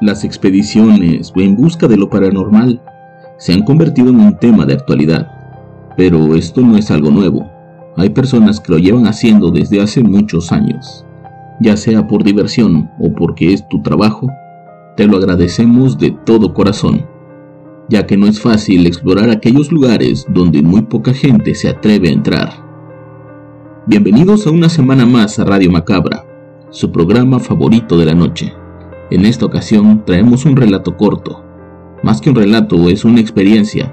Las expediciones en busca de lo paranormal se han convertido en un tema de actualidad, pero esto no es algo nuevo. Hay personas que lo llevan haciendo desde hace muchos años. Ya sea por diversión o porque es tu trabajo, te lo agradecemos de todo corazón, ya que no es fácil explorar aquellos lugares donde muy poca gente se atreve a entrar. Bienvenidos a una semana más a Radio Macabra, su programa favorito de la noche. En esta ocasión traemos un relato corto. Más que un relato, es una experiencia.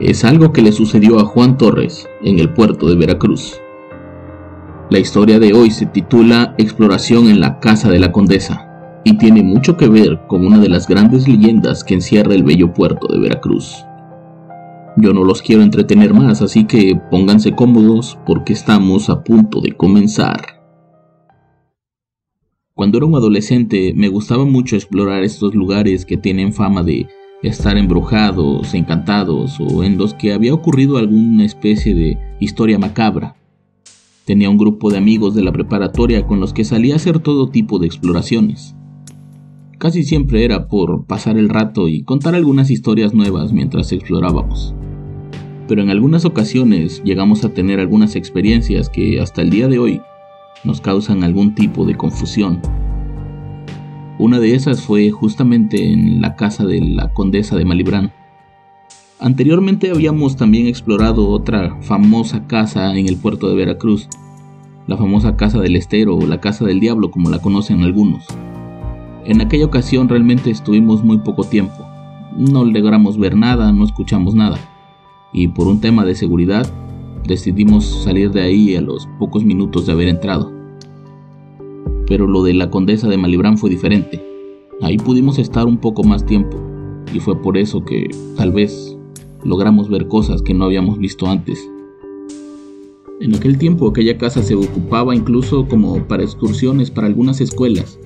Es algo que le sucedió a Juan Torres en el puerto de Veracruz. La historia de hoy se titula Exploración en la Casa de la Condesa y tiene mucho que ver con una de las grandes leyendas que encierra el bello puerto de Veracruz. Yo no los quiero entretener más, así que pónganse cómodos porque estamos a punto de comenzar. Cuando era un adolescente me gustaba mucho explorar estos lugares que tienen fama de estar embrujados, encantados o en los que había ocurrido alguna especie de historia macabra. Tenía un grupo de amigos de la preparatoria con los que salía a hacer todo tipo de exploraciones. Casi siempre era por pasar el rato y contar algunas historias nuevas mientras explorábamos. Pero en algunas ocasiones llegamos a tener algunas experiencias que hasta el día de hoy nos causan algún tipo de confusión. Una de esas fue justamente en la casa de la condesa de Malibrán. Anteriormente habíamos también explorado otra famosa casa en el puerto de Veracruz, la famosa casa del estero o la casa del diablo como la conocen algunos. En aquella ocasión realmente estuvimos muy poco tiempo, no logramos ver nada, no escuchamos nada, y por un tema de seguridad decidimos salir de ahí a los pocos minutos de haber entrado. Pero lo de la condesa de Malibrán fue diferente. Ahí pudimos estar un poco más tiempo y fue por eso que tal vez logramos ver cosas que no habíamos visto antes. En aquel tiempo aquella casa se ocupaba incluso como para excursiones para algunas escuelas,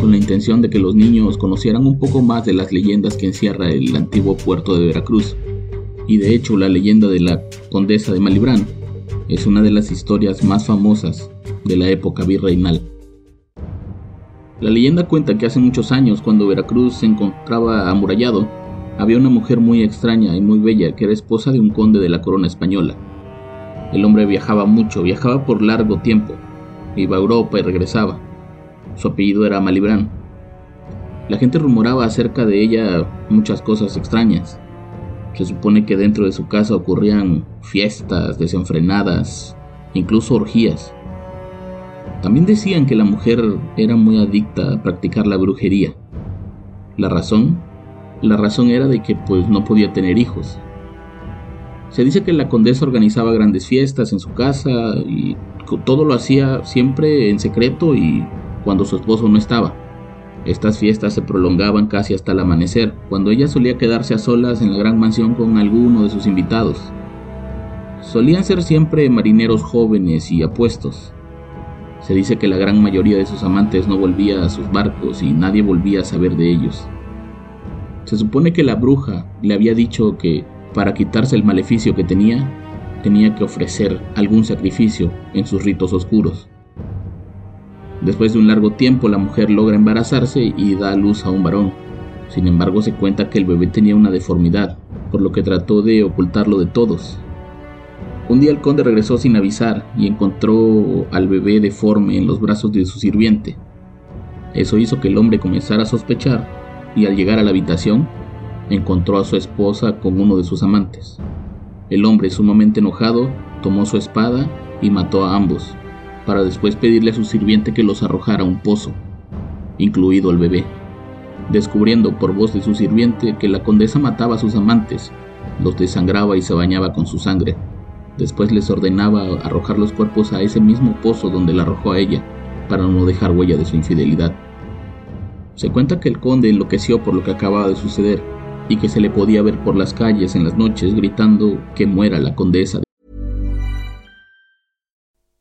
con la intención de que los niños conocieran un poco más de las leyendas que encierra el antiguo puerto de Veracruz. Y de hecho la leyenda de la condesa de Malibrán es una de las historias más famosas de la época virreinal. La leyenda cuenta que hace muchos años, cuando Veracruz se encontraba amurallado, había una mujer muy extraña y muy bella que era esposa de un conde de la corona española. El hombre viajaba mucho, viajaba por largo tiempo, iba a Europa y regresaba. Su apellido era Malibrán. La gente rumoraba acerca de ella muchas cosas extrañas. Se supone que dentro de su casa ocurrían fiestas desenfrenadas, incluso orgías. También decían que la mujer era muy adicta a practicar la brujería. La razón, la razón era de que pues no podía tener hijos. Se dice que la condesa organizaba grandes fiestas en su casa y todo lo hacía siempre en secreto y cuando su esposo no estaba. Estas fiestas se prolongaban casi hasta el amanecer, cuando ella solía quedarse a solas en la gran mansión con alguno de sus invitados. Solían ser siempre marineros jóvenes y apuestos, se dice que la gran mayoría de sus amantes no volvía a sus barcos y nadie volvía a saber de ellos. Se supone que la bruja le había dicho que para quitarse el maleficio que tenía, tenía que ofrecer algún sacrificio en sus ritos oscuros. Después de un largo tiempo la mujer logra embarazarse y da a luz a un varón. Sin embargo se cuenta que el bebé tenía una deformidad, por lo que trató de ocultarlo de todos, un día el conde regresó sin avisar y encontró al bebé deforme en los brazos de su sirviente. Eso hizo que el hombre comenzara a sospechar y al llegar a la habitación encontró a su esposa con uno de sus amantes. El hombre, sumamente enojado, tomó su espada y mató a ambos, para después pedirle a su sirviente que los arrojara a un pozo, incluido el bebé, descubriendo por voz de su sirviente que la condesa mataba a sus amantes, los desangraba y se bañaba con su sangre Después les ordenaba arrojar los cuerpos a ese mismo pozo donde la arrojó a ella, para no dejar huella de su infidelidad. Se cuenta que el conde enloqueció por lo que acababa de suceder y que se le podía ver por las calles en las noches gritando que muera la condesa.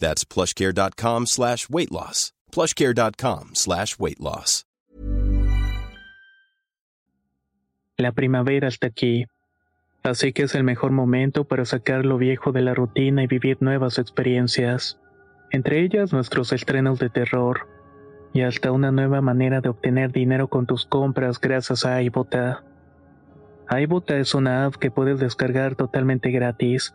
That's plushcare.com slash weight loss. Plushcare.com slash weight loss. La primavera está aquí. Así que es el mejor momento para sacar lo viejo de la rutina y vivir nuevas experiencias. Entre ellas nuestros estrenos de terror. Y hasta una nueva manera de obtener dinero con tus compras gracias a iBota. iBota es una app que puedes descargar totalmente gratis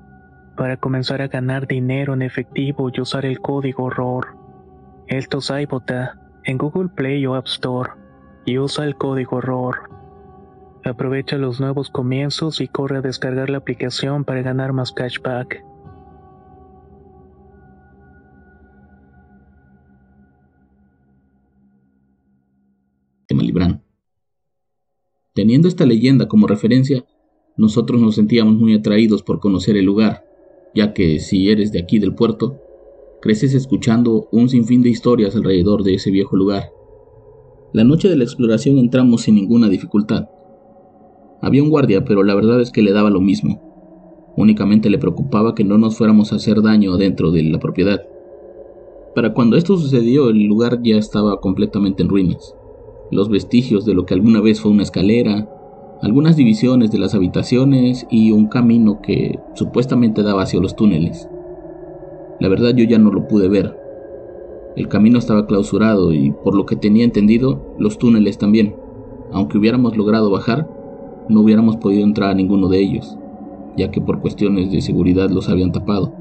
para comenzar a ganar dinero en efectivo y usar el código ROR. Esto es iBota en Google Play o App Store y usa el código ROR. Aprovecha los nuevos comienzos y corre a descargar la aplicación para ganar más cashback. Malibran. Teniendo esta leyenda como referencia, nosotros nos sentíamos muy atraídos por conocer el lugar, ya que si eres de aquí del puerto, creces escuchando un sinfín de historias alrededor de ese viejo lugar. La noche de la exploración entramos sin ninguna dificultad. Había un guardia, pero la verdad es que le daba lo mismo. Únicamente le preocupaba que no nos fuéramos a hacer daño dentro de la propiedad. Para cuando esto sucedió, el lugar ya estaba completamente en ruinas. Los vestigios de lo que alguna vez fue una escalera, algunas divisiones de las habitaciones y un camino que supuestamente daba hacia los túneles. La verdad yo ya no lo pude ver. El camino estaba clausurado y por lo que tenía entendido, los túneles también. Aunque hubiéramos logrado bajar, no hubiéramos podido entrar a ninguno de ellos, ya que por cuestiones de seguridad los habían tapado.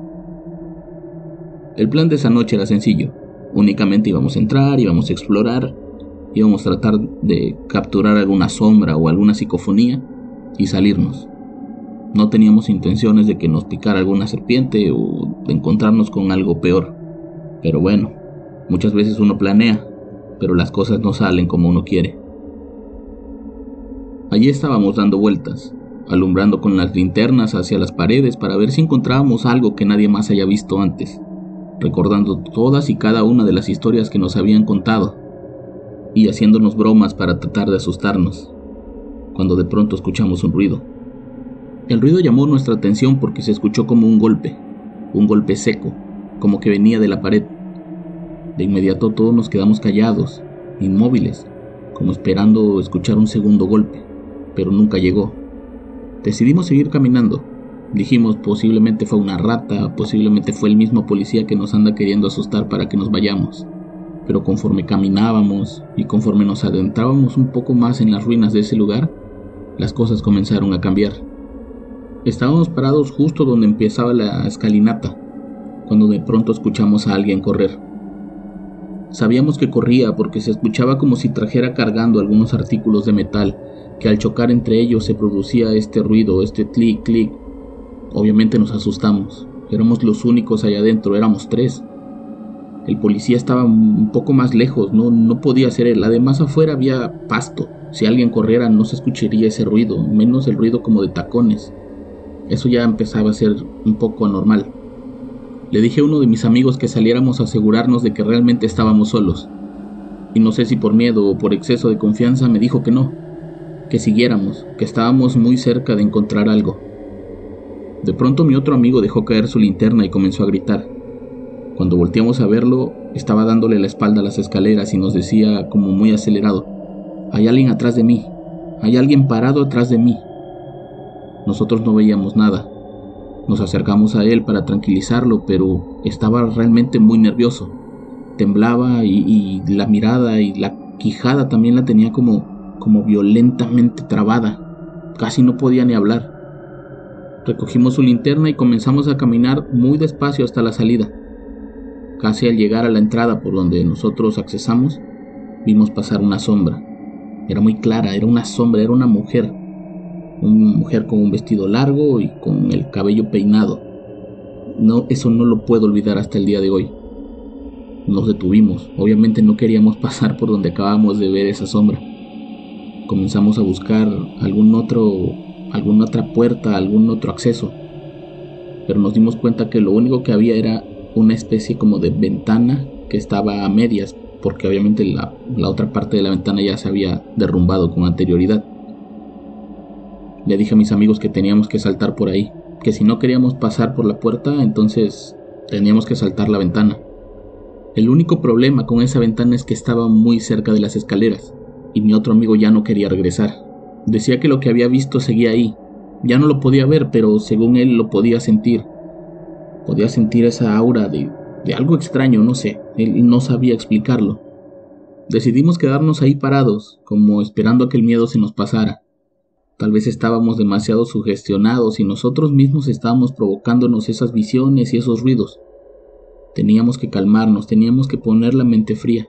El plan de esa noche era sencillo. Únicamente íbamos a entrar, íbamos a explorar íbamos a tratar de capturar alguna sombra o alguna psicofonía y salirnos. No teníamos intenciones de que nos picara alguna serpiente o de encontrarnos con algo peor. Pero bueno, muchas veces uno planea, pero las cosas no salen como uno quiere. Allí estábamos dando vueltas, alumbrando con las linternas hacia las paredes para ver si encontrábamos algo que nadie más haya visto antes. recordando todas y cada una de las historias que nos habían contado y haciéndonos bromas para tratar de asustarnos, cuando de pronto escuchamos un ruido. El ruido llamó nuestra atención porque se escuchó como un golpe, un golpe seco, como que venía de la pared. De inmediato todos nos quedamos callados, inmóviles, como esperando escuchar un segundo golpe, pero nunca llegó. Decidimos seguir caminando. Dijimos posiblemente fue una rata, posiblemente fue el mismo policía que nos anda queriendo asustar para que nos vayamos. Pero conforme caminábamos y conforme nos adentrábamos un poco más en las ruinas de ese lugar, las cosas comenzaron a cambiar. Estábamos parados justo donde empezaba la escalinata, cuando de pronto escuchamos a alguien correr. Sabíamos que corría porque se escuchaba como si trajera cargando algunos artículos de metal, que al chocar entre ellos se producía este ruido, este clic, clic. Obviamente nos asustamos. Éramos los únicos allá adentro, éramos tres. El policía estaba un poco más lejos, no, podía ser él. Además afuera había pasto. Si alguien corriera no se escucharía ese ruido, menos el ruido como de tacones. Eso ya empezaba a ser un poco anormal. Le dije a uno de mis amigos que saliéramos a asegurarnos de que realmente estábamos solos. Y no sé si por miedo o por exceso de confianza me dijo que no, que siguiéramos, que estábamos muy cerca de encontrar algo. De pronto mi otro amigo dejó caer su linterna y comenzó a gritar. Cuando volteamos a verlo, estaba dándole la espalda a las escaleras y nos decía como muy acelerado, hay alguien atrás de mí, hay alguien parado atrás de mí. Nosotros no veíamos nada. Nos acercamos a él para tranquilizarlo, pero estaba realmente muy nervioso. Temblaba y, la mirada y la quijada también la tenía como, como violentamente trabada. Casi no podía ni hablar. Recogimos su linterna y comenzamos a caminar muy despacio hasta la salida. Casi al llegar a la entrada por donde nosotros accesamos, vimos pasar una sombra. Era muy clara, era una sombra, era una mujer, una mujer con un vestido largo y con el cabello peinado. No, eso no lo puedo olvidar hasta el día de hoy. Nos detuvimos, obviamente no queríamos pasar por donde acabamos de ver esa sombra. Comenzamos a buscar algún otro, alguna otra puerta, algún otro acceso. Pero nos dimos cuenta que lo único que había era una especie como de ventana que estaba a medias, porque obviamente la, la otra parte de la ventana ya se había derrumbado con anterioridad. Le dije a mis amigos que teníamos que saltar por ahí, que si no queríamos pasar por la puerta, entonces teníamos que saltar la ventana. El único problema con esa ventana es que estaba muy cerca de las escaleras, y mi otro amigo ya no quería regresar. Decía que lo que había visto seguía ahí. Ya no lo podía ver, pero según él lo podía sentir. Podía sentir esa aura de, de algo extraño, no sé. Él no sabía explicarlo. Decidimos quedarnos ahí parados, como esperando a que el miedo se nos pasara. Tal vez estábamos demasiado sugestionados y nosotros mismos estábamos provocándonos esas visiones y esos ruidos. Teníamos que calmarnos, teníamos que poner la mente fría.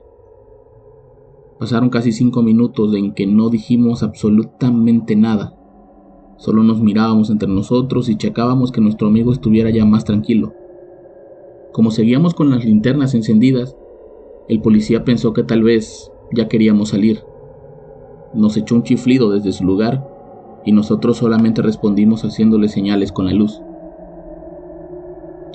Pasaron casi cinco minutos en que no dijimos absolutamente nada. Solo nos mirábamos entre nosotros y checábamos que nuestro amigo estuviera ya más tranquilo. Como seguíamos con las linternas encendidas, el policía pensó que tal vez ya queríamos salir. Nos echó un chiflido desde su lugar y nosotros solamente respondimos haciéndole señales con la luz.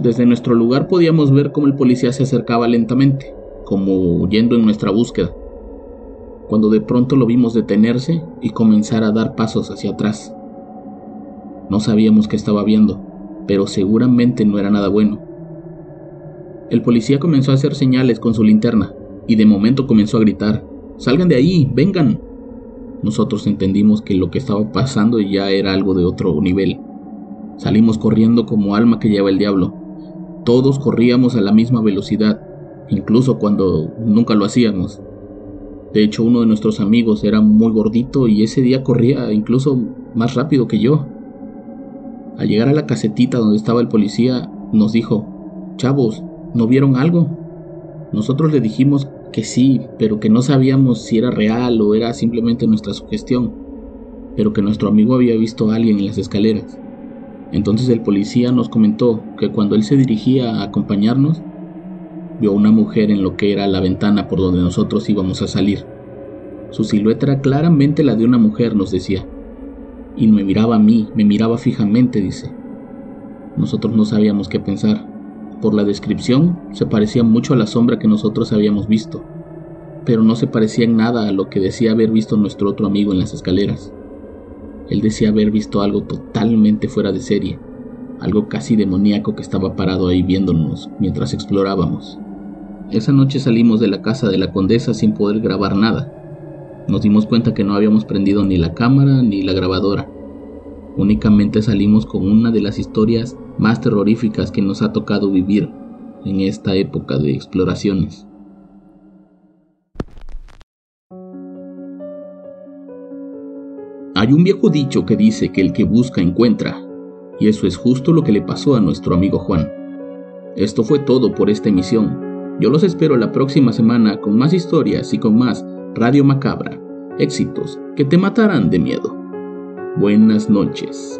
Desde nuestro lugar podíamos ver cómo el policía se acercaba lentamente, como huyendo en nuestra búsqueda, cuando de pronto lo vimos detenerse y comenzar a dar pasos hacia atrás. No sabíamos qué estaba viendo, pero seguramente no era nada bueno. El policía comenzó a hacer señales con su linterna y de momento comenzó a gritar, Salgan de ahí, vengan. Nosotros entendimos que lo que estaba pasando ya era algo de otro nivel. Salimos corriendo como alma que lleva el diablo. Todos corríamos a la misma velocidad, incluso cuando nunca lo hacíamos. De hecho, uno de nuestros amigos era muy gordito y ese día corría incluso más rápido que yo. Al llegar a la casetita donde estaba el policía, nos dijo, Chavos, ¿no vieron algo? Nosotros le dijimos que sí, pero que no sabíamos si era real o era simplemente nuestra sugestión, pero que nuestro amigo había visto a alguien en las escaleras. Entonces el policía nos comentó que cuando él se dirigía a acompañarnos, vio a una mujer en lo que era la ventana por donde nosotros íbamos a salir. Su silueta era claramente la de una mujer, nos decía. Y me miraba a mí, me miraba fijamente, dice. Nosotros no sabíamos qué pensar. Por la descripción, se parecía mucho a la sombra que nosotros habíamos visto, pero no se parecía en nada a lo que decía haber visto nuestro otro amigo en las escaleras. Él decía haber visto algo totalmente fuera de serie, algo casi demoníaco que estaba parado ahí viéndonos mientras explorábamos. Esa noche salimos de la casa de la condesa sin poder grabar nada. Nos dimos cuenta que no habíamos prendido ni la cámara ni la grabadora. Únicamente salimos con una de las historias más terroríficas que nos ha tocado vivir en esta época de exploraciones. Hay un viejo dicho que dice que el que busca encuentra, y eso es justo lo que le pasó a nuestro amigo Juan. Esto fue todo por esta emisión. Yo los espero la próxima semana con más historias y con más Radio Macabra, éxitos que te matarán de miedo. Buenas noches.